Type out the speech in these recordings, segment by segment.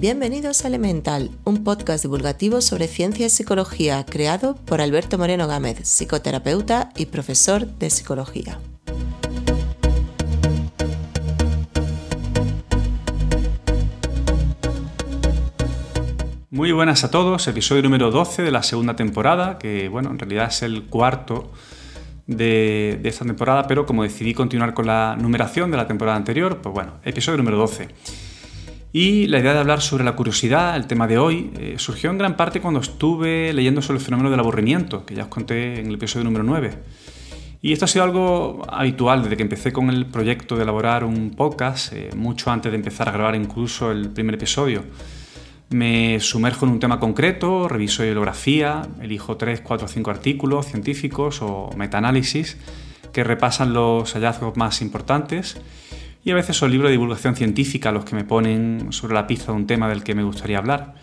Bienvenidos a Elemental, un podcast divulgativo sobre ciencia y psicología creado por Alberto Moreno Gámez, psicoterapeuta y profesor de psicología. Muy buenas a todos, episodio número 12 de la segunda temporada, que bueno, en realidad es el cuarto de, esta temporada, pero como decidí continuar con la numeración de la temporada anterior, pues bueno, episodio número 12. Y la idea de hablar sobre la curiosidad, el tema de hoy, eh, surgió en gran parte cuando estuve leyendo sobre el fenómeno del aburrimiento, que ya os conté en el episodio número 9. Y esto ha sido algo habitual desde que empecé con el proyecto de elaborar un podcast, eh, mucho antes de empezar a grabar incluso el primer episodio. Me sumerjo en un tema concreto, reviso bibliografía, elijo 3, 4 o 5 artículos científicos o metaanálisis que repasan los hallazgos más importantes y a veces son libros de divulgación científica los que me ponen sobre la pista de un tema del que me gustaría hablar.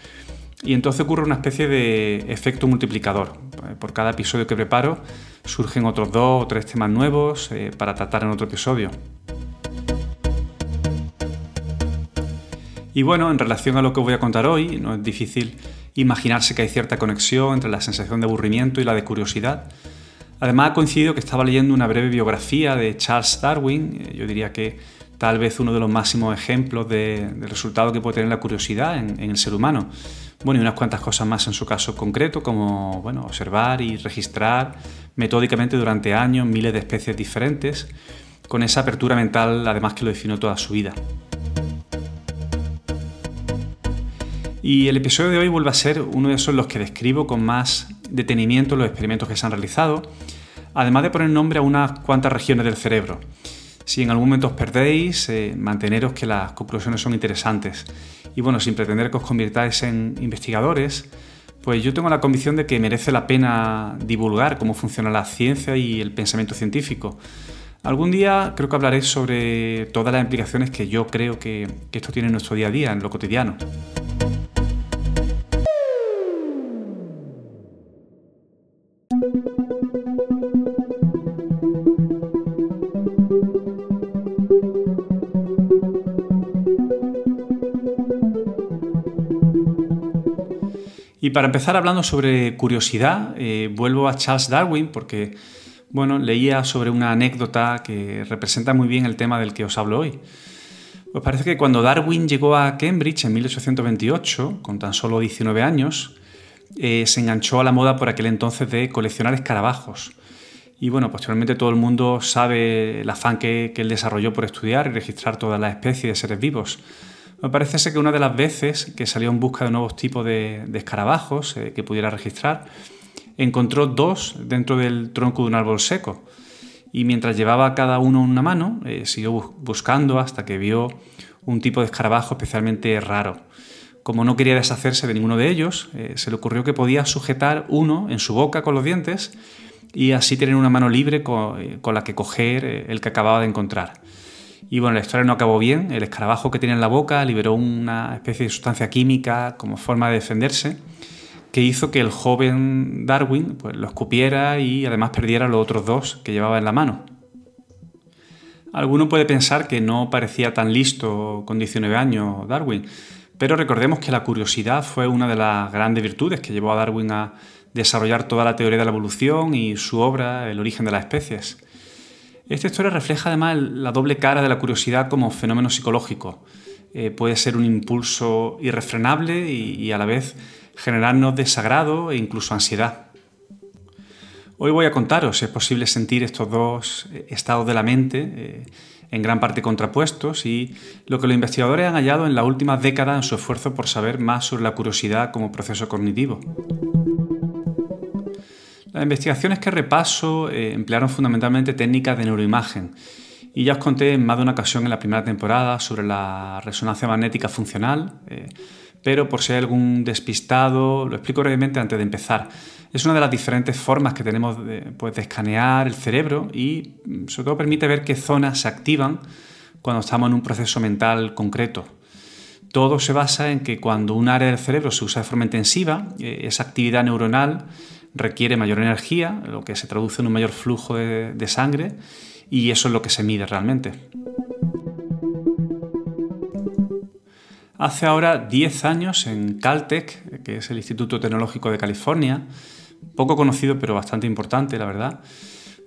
Y entonces ocurre una especie de efecto multiplicador. Por cada episodio que preparo surgen otros dos o tres temas nuevos eh, para tratar en otro episodio. Y bueno, en relación a lo que voy a contar hoy, no es difícil imaginarse que hay cierta conexión entre la sensación de aburrimiento y la de curiosidad. Además ha coincidido que estaba leyendo una breve biografía de Charles Darwin, eh, yo diría que tal vez uno de los máximos ejemplos de, del resultado que puede tener la curiosidad en, el ser humano. Bueno, y unas cuantas cosas más en su caso concreto, como bueno, observar y registrar metódicamente durante años miles de especies diferentes, con esa apertura mental además que lo definió toda su vida. Y el episodio de hoy vuelve a ser uno de esos los que describo con más detenimiento los experimentos que se han realizado, además de poner nombre a unas cuantas regiones del cerebro. Si en algún momento os perdéis, eh, manteneros que las conclusiones son interesantes. Y bueno, sin pretender que os convirtáis en investigadores, pues yo tengo la convicción de que merece la pena divulgar cómo funciona la ciencia y el pensamiento científico. Algún día creo que hablaré sobre todas las implicaciones que yo creo que, que esto tiene en nuestro día a día, en lo cotidiano. Y para empezar hablando sobre curiosidad, eh, vuelvo a Charles Darwin porque bueno, leía sobre una anécdota que representa muy bien el tema del que os hablo hoy. Pues parece que cuando Darwin llegó a Cambridge en 1828, con tan solo 19 años, eh, se enganchó a la moda por aquel entonces de coleccionar escarabajos. Y bueno, posteriormente todo el mundo sabe el afán que, que él desarrolló por estudiar y registrar todas las especies de seres vivos. Me parece ser que una de las veces que salió en busca de nuevos tipos de, escarabajos eh, que pudiera registrar, encontró dos dentro del tronco de un árbol seco. Y mientras llevaba cada uno una mano, eh, siguió buscando hasta que vio un tipo de escarabajo especialmente raro. Como no quería deshacerse de ninguno de ellos, eh, se le ocurrió que podía sujetar uno en su boca con los dientes y así tener una mano libre con la que coger el que acababa de encontrar. Y bueno, la historia no acabó bien. El escarabajo que tenía en la boca liberó una especie de sustancia química como forma de defenderse que hizo que el joven Darwin pues, lo escupiera y además perdiera los otros dos que llevaba en la mano. Alguno puede pensar que no parecía tan listo con 19 años Darwin, pero recordemos que la curiosidad fue una de las grandes virtudes que llevó a Darwin a desarrollar toda la teoría de la evolución y su obra El origen de las especies. Esta historia refleja además la doble cara de la curiosidad como fenómeno psicológico. Eh, puede ser un impulso irrefrenable y, a la vez generarnos desagrado e incluso ansiedad. Hoy voy a contaros si es posible sentir estos dos eh, estados de la mente, eh, en gran parte contrapuestos, y lo que los investigadores han hallado en las últimas décadas en su esfuerzo por saber más sobre la curiosidad como proceso cognitivo. Las investigaciones que repaso eh, emplearon fundamentalmente técnicas de neuroimagen y ya os conté en más de una ocasión en la primera temporada sobre la resonancia magnética funcional, eh, pero por si hay algún despistado, lo explico brevemente antes de empezar. Es una de las diferentes formas que tenemos de, pues, de escanear el cerebro y mm, sobre todo permite ver qué zonas se activan cuando estamos en un proceso mental concreto. Todo se basa en que cuando un área del cerebro se usa de forma intensiva, eh, esa actividad neuronal requiere mayor energía, lo que se traduce en un mayor flujo de, sangre y eso es lo que se mide realmente. Hace ahora 10 años en Caltech, que es el Instituto Tecnológico de California, poco conocido pero bastante importante, la verdad,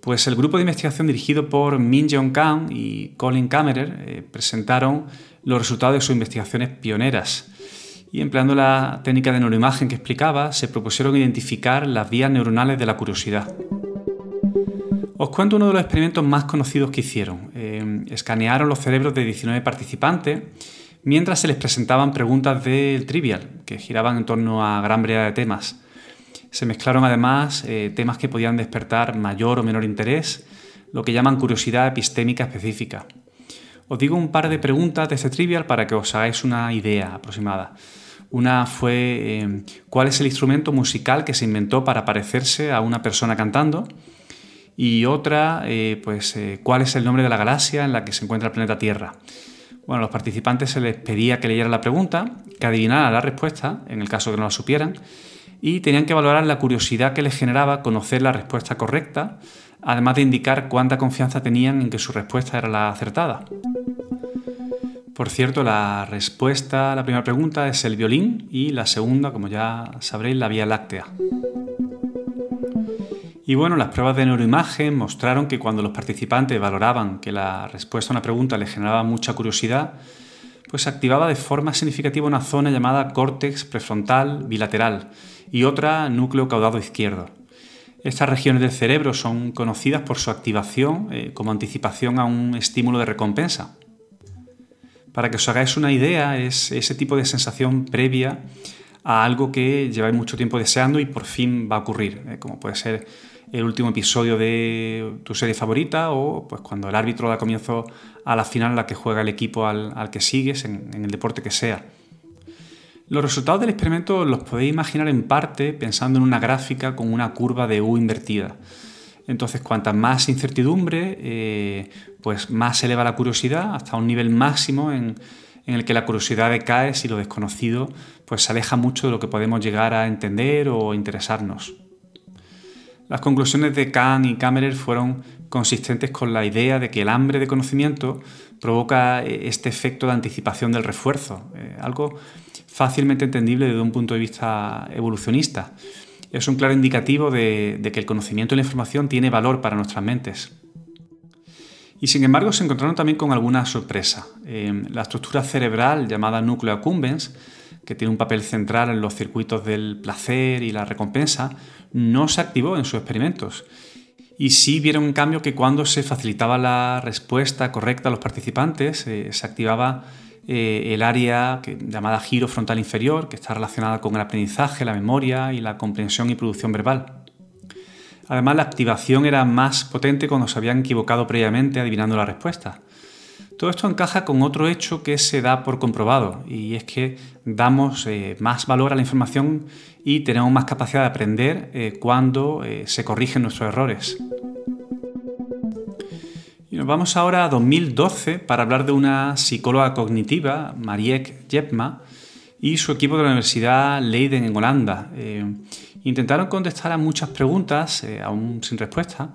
pues el grupo de investigación dirigido por Min Jong Kang y Colin Kammerer eh, presentaron los resultados de sus investigaciones pioneras. Y empleando la técnica de neuroimagen que explicaba, se propusieron identificar las vías neuronales de la curiosidad. Os cuento uno de los experimentos más conocidos que hicieron. Eh, escanearon los cerebros de 19 participantes mientras se les presentaban preguntas del trivial, que giraban en torno a gran variedad de temas. Se mezclaron además eh, temas que podían despertar mayor o menor interés, lo que llaman curiosidad epistémica específica. Os digo un par de preguntas de este trivial para que os hagáis una idea aproximada. Una fue eh, cuál es el instrumento musical que se inventó para parecerse a una persona cantando y otra, eh, pues, eh, cuál es el nombre de la galaxia en la que se encuentra el planeta Tierra. Bueno, a los participantes se les pedía que leyeran la pregunta, que adivinaran la respuesta, en el caso que no la supieran, y tenían que valorar la curiosidad que les generaba conocer la respuesta correcta, además de indicar cuánta confianza tenían en que su respuesta era la acertada. Por cierto, la respuesta a la primera pregunta es el violín y la segunda, como ya sabréis, la Vía Láctea. Y bueno, las pruebas de neuroimagen mostraron que cuando los participantes valoraban que la respuesta a una pregunta les generaba mucha curiosidad, pues activaba de forma significativa una zona llamada córtex prefrontal bilateral y otra núcleo caudado izquierdo. Estas regiones del cerebro son conocidas por su activación eh, como anticipación a un estímulo de recompensa. Para que os hagáis una idea, es ese tipo de sensación previa a algo que lleváis mucho tiempo deseando y por fin va a ocurrir, eh, como puede ser el último episodio de tu serie favorita o pues cuando el árbitro da comienzo a la final en la que juega el equipo al, que sigues en, el deporte que sea. Los resultados del experimento los podéis imaginar en parte pensando en una gráfica con una curva de U invertida. Entonces, cuanta más incertidumbre, eh, pues más se eleva la curiosidad hasta un nivel máximo en, el que la curiosidad decae si lo desconocido pues, se aleja mucho de lo que podemos llegar a entender o interesarnos. Las conclusiones de Kahn y Kammerer fueron consistentes con la idea de que el hambre de conocimiento provoca eh, este efecto de anticipación del refuerzo, eh, algo fácilmente entendible desde un punto de vista evolucionista. Es un claro indicativo de, que el conocimiento y la información tiene valor para nuestras mentes. Y sin embargo se encontraron también con alguna sorpresa. Eh, la estructura cerebral llamada núcleo accumbens que tiene un papel central en los circuitos del placer y la recompensa, no se activó en sus experimentos. Y sí vieron en cambio que cuando se facilitaba la respuesta correcta a los participantes, eh, se activaba eh, el área llamada giro frontal inferior, que está relacionada con el aprendizaje, la memoria y la comprensión y producción verbal. Además, la activación era más potente cuando se habían equivocado previamente adivinando la respuesta. Todo esto encaja con otro hecho que se da por comprobado y es que damos eh, más valor a la información y tenemos más capacidad de aprender eh, cuando eh, se corrigen nuestros errores. Y nos vamos ahora a 2012 para hablar de una psicóloga cognitiva, Mariek Jepma, y su equipo de la Universidad Leiden en Holanda. Intentaron contestar a muchas preguntas, aún sin respuesta,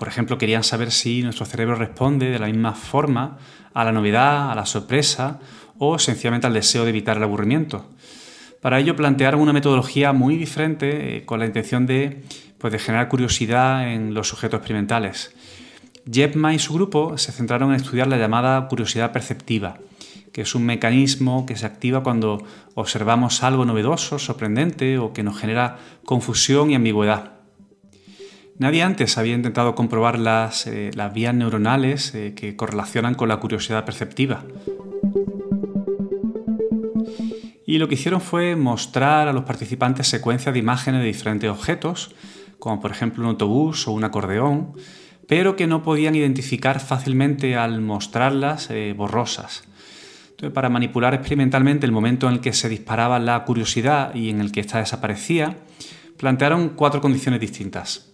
por ejemplo, querían saber si nuestro cerebro responde de la misma forma a la novedad, a la sorpresa o sencillamente al deseo de evitar el aburrimiento. Para ello plantearon una metodología muy diferente eh, con la intención de, pues, de generar curiosidad en los sujetos experimentales. Jepma y su grupo se centraron en estudiar la llamada curiosidad perceptiva, que es un mecanismo que se activa cuando observamos algo novedoso, sorprendente o que nos genera confusión y ambigüedad. Nadie antes había intentado comprobar las, eh, vías neuronales eh, que correlacionan con la curiosidad perceptiva. Y lo que hicieron fue mostrar a los participantes secuencias de imágenes de diferentes objetos, como por ejemplo un autobús o un acordeón, pero que no podían identificar fácilmente al mostrarlas eh, borrosas. Para manipular experimentalmente el momento en el que se disparaba la curiosidad y en el que ésta desaparecía, plantearon cuatro condiciones distintas.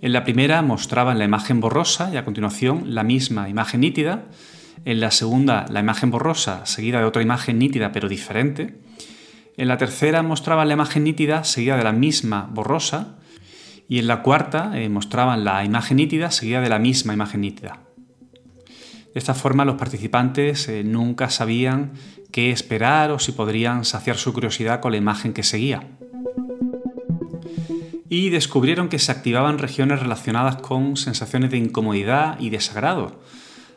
En la primera mostraban la imagen borrosa y a continuación la misma imagen nítida. En la segunda la imagen borrosa seguida de otra imagen nítida pero diferente. En la tercera mostraban la imagen nítida seguida de la misma borrosa. Y en la cuarta eh, mostraban la imagen nítida seguida de la misma imagen nítida. De esta forma los participantes eh, nunca sabían qué esperar o si podrían saciar su curiosidad con la imagen que seguía. Y descubrieron que se activaban regiones relacionadas con sensaciones de incomodidad y desagrado,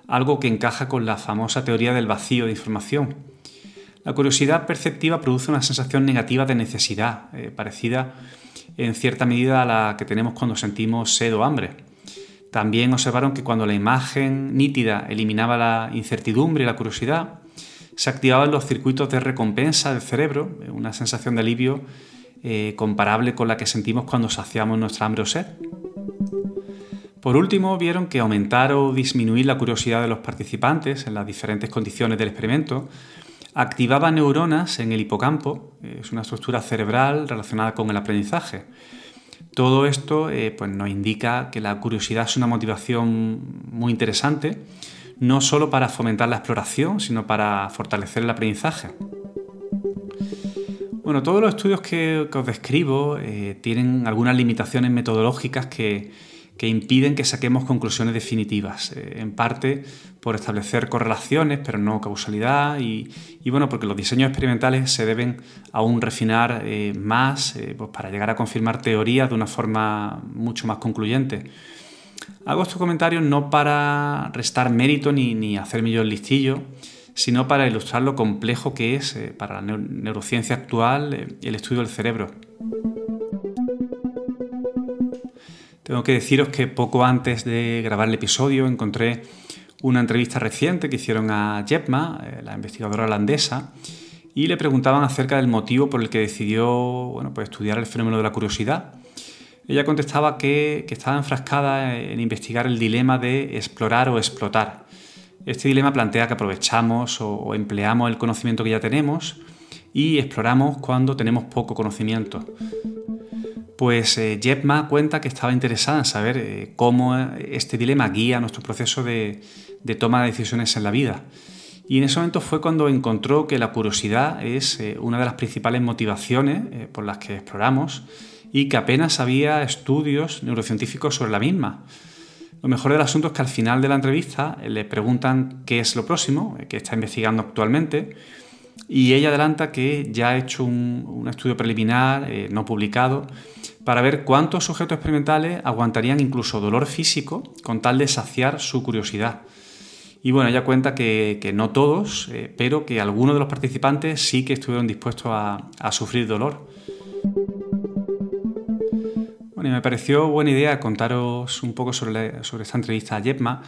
algo que encaja con la famosa teoría del vacío de información. La curiosidad perceptiva produce una sensación negativa de necesidad, eh, parecida en cierta medida a la que tenemos cuando sentimos sed o hambre. También observaron que cuando la imagen nítida eliminaba la incertidumbre y la curiosidad, se activaban los circuitos de recompensa del cerebro, eh, una sensación de alivio eh, comparable con la que sentimos cuando saciamos nuestra hambre o sed. Por último, vieron que aumentar o disminuir la curiosidad de los participantes en las diferentes condiciones del experimento activaba neuronas en el hipocampo, es una estructura cerebral relacionada con el aprendizaje. Todo esto eh, pues nos indica que la curiosidad es una motivación muy interesante, no solo para fomentar la exploración, sino para fortalecer el aprendizaje. Bueno, todos los estudios que, os describo eh, tienen algunas limitaciones metodológicas que, que impiden que saquemos conclusiones definitivas, eh, en parte por establecer correlaciones, pero no causalidad, y, bueno, porque los diseños experimentales se deben aún refinar eh, más eh, pues para llegar a confirmar teorías de una forma mucho más concluyente. Hago estos comentarios no para restar mérito ni, ni hacerme yo el listillo, sino para ilustrar lo complejo que es para la neurociencia actual el estudio del cerebro. Tengo que deciros que poco antes de grabar el episodio encontré una entrevista reciente que hicieron a Jepma, eh, la investigadora holandesa, y le preguntaban acerca del motivo por el que decidió bueno, pues estudiar el fenómeno de la curiosidad. Ella contestaba que, estaba enfrascada en investigar el dilema de explorar o explotar. Este dilema plantea que aprovechamos o empleamos el conocimiento que ya tenemos y exploramos cuando tenemos poco conocimiento. Pues eh, Jepma cuenta que estaba interesada en saber eh, cómo este dilema guía nuestro proceso de, toma de decisiones en la vida. Y en ese momento fue cuando encontró que la curiosidad es eh, una de las principales motivaciones por las que exploramos y que apenas había estudios neurocientíficos sobre la misma. Lo mejor del asunto es que al final de la entrevista le preguntan qué es lo próximo, qué está investigando actualmente, y ella adelanta que ya ha hecho un, estudio preliminar no publicado para ver cuántos sujetos experimentales aguantarían incluso dolor físico con tal de saciar su curiosidad. Y bueno, ella cuenta que, no todos, eh, pero que algunos de los participantes sí que estuvieron dispuestos a, sufrir dolor. Bueno, y me pareció buena idea contaros un poco sobre, esta entrevista a Jepma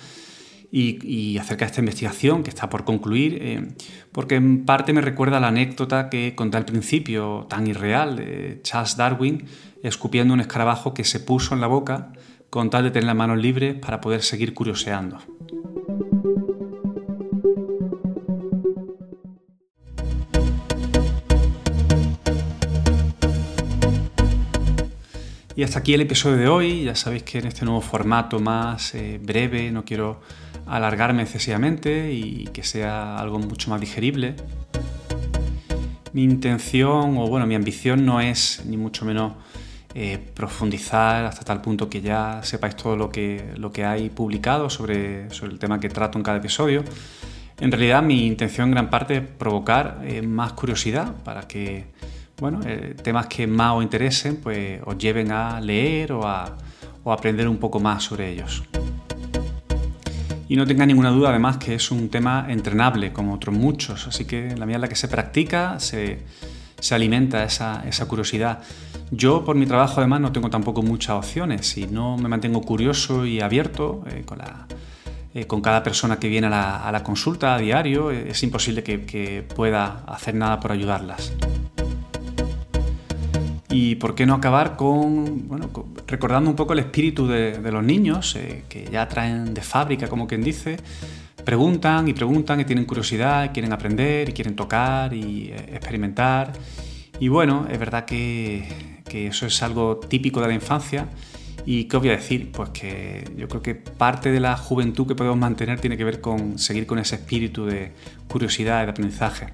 y, acerca de esta investigación que está por concluir, eh, porque en parte me recuerda la anécdota que conté al principio, tan irreal, Charles Darwin escupiendo un escarabajo que se puso en la boca con tal de tener las manos libres para poder seguir curioseando. Y hasta aquí el episodio de hoy. Ya sabéis que en este nuevo formato más eh, breve no quiero alargarme excesivamente y que sea algo mucho más digerible. Mi intención o bueno, mi ambición no es ni mucho menos eh, profundizar hasta tal punto que ya sepáis todo lo que, lo que hay publicado sobre, sobre el tema que trato en cada episodio. En realidad mi intención en gran parte es provocar eh, más curiosidad para que bueno, eh, temas que más os interesen pues, os lleven a leer o a, o a aprender un poco más sobre ellos. Y no tenga ninguna duda además que es un tema entrenable como otros muchos, así que la medida en la que se practica se, se alimenta esa, esa curiosidad. Yo por mi trabajo además no tengo tampoco muchas opciones. Si no me mantengo curioso y abierto eh, con, la, eh, con, cada persona que viene a la, a la consulta a diario, eh, es imposible que, que, pueda hacer nada por ayudarlas. Y por qué no acabar con, bueno, recordando un poco el espíritu de, los niños, que ya traen de fábrica, como quien dice, preguntan y preguntan y tienen curiosidad, y quieren aprender y quieren tocar y experimentar. Y bueno, es verdad que, que eso es algo típico de la infancia. ¿Y qué os voy a decir? Pues que yo creo que parte de la juventud que podemos mantener tiene que ver con seguir con ese espíritu de curiosidad de aprendizaje.